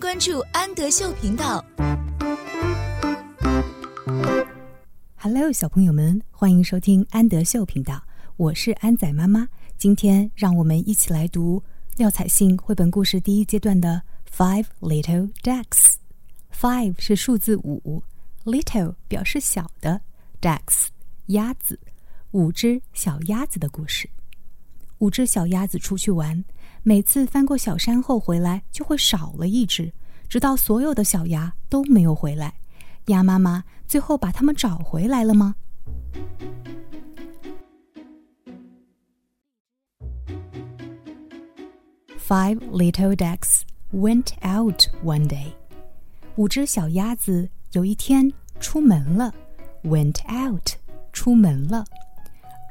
关注安德秀频道。Hello，小朋友们，欢迎收听安德秀频道，我是安仔妈妈。今天让我们一起来读廖彩杏绘本故事第一阶段的《Five Little Ducks》。Five 是数字五，Little 表示小的，Ducks 鸭子，五只小鸭子的故事。五只小鸭子出去玩，每次翻过小山后回来就会少了一只，直到所有的小鸭都没有回来。鸭妈妈最后把它们找回来了吗？Five little ducks went out one day。五只小鸭子有一天出门了，went out，出门了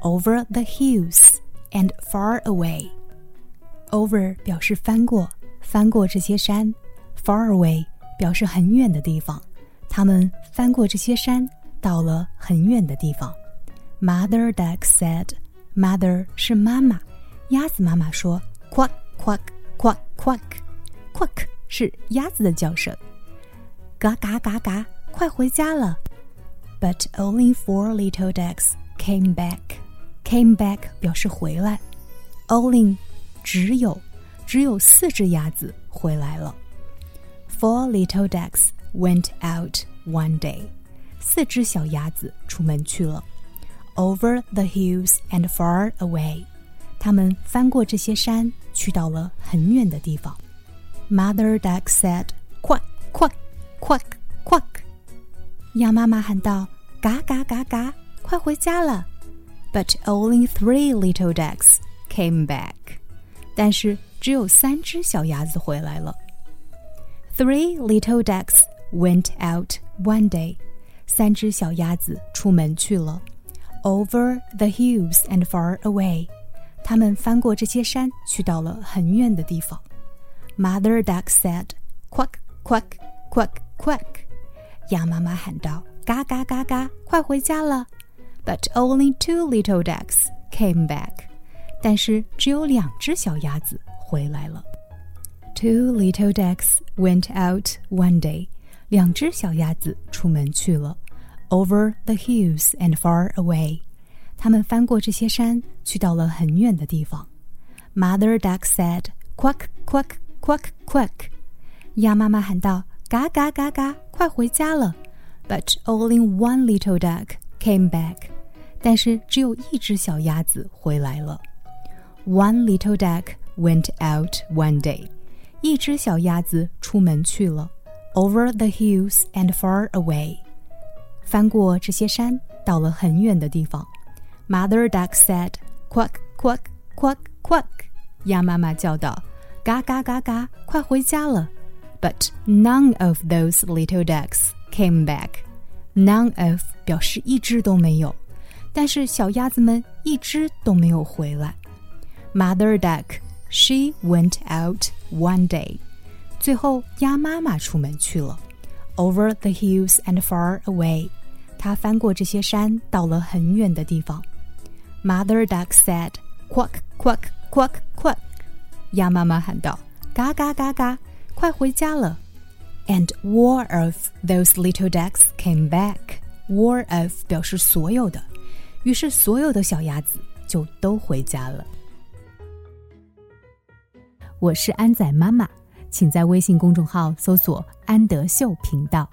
，over the hills。and far away. Over 表示翻过，翻过这些山；far away 表示很远的地方。他们翻过这些山，到了很远的地方。Mother duck said, "Mother 是妈妈，鸭子妈妈说，quack quack quack quack quack 是鸭子的叫声。嘎嘎嘎嘎，快回家了。But only four little ducks came back. Came back 表示回来，Only 只有只有四只鸭子回来了。Four little ducks went out one day，四只小鸭子出门去了。Over the hills and far away，它们翻过这些山，去到了很远的地方。Mother duck said quack quack quack quack，鸭妈妈喊道：嘎嘎嘎嘎，快回家了。 but only three little ducks came back. 但是只有三只小鸭子回来了。Three little ducks went out one day. 三只小鸭子出门去了。Over the hills and far away. 它们翻过这些山，去到了很远的地方。Mother duck said, "Quack, quack, quack, quack." 鸭妈妈喊道：“嘎嘎嘎嘎，快回家了。” But only two little ducks came back. 但是只有两只小鸭子回来了。Two little ducks went out one day. 两只小鸭子出门去了。Over the hills and far away. 他们翻过这些山，去到了很远的地方。Mother duck said, "Quack, quack, quack, quack." 鸭妈妈喊道：“嘎嘎嘎嘎，快回家了。” But only one little duck came back，但是只有一只小鸭子回来了。One little duck went out one day，一只小鸭子出门去了。Over the hills and far away，翻过这些山，到了很远的地方。Mother duck said, "Quack, quack, quack, quack." 鸭妈妈叫道：“嘎嘎嘎嘎，快回家了。” But none of those little ducks came back. None of 表示一只都没有，但是小鸭子们一只都没有回来。Mother duck, she went out one day. 最后，鸭妈妈出门去了。Over the hills and far away. 她翻过这些山，到了很远的地方。Mother duck said, "Quack, quack, quack, quack." 鸭妈妈喊道：“嘎嘎嘎嘎，快回家了。” And war of those little ducks came back. War of 表示所有的，于是所有的小鸭子就都回家了。我是安仔妈妈，请在微信公众号搜索“安德秀频道”。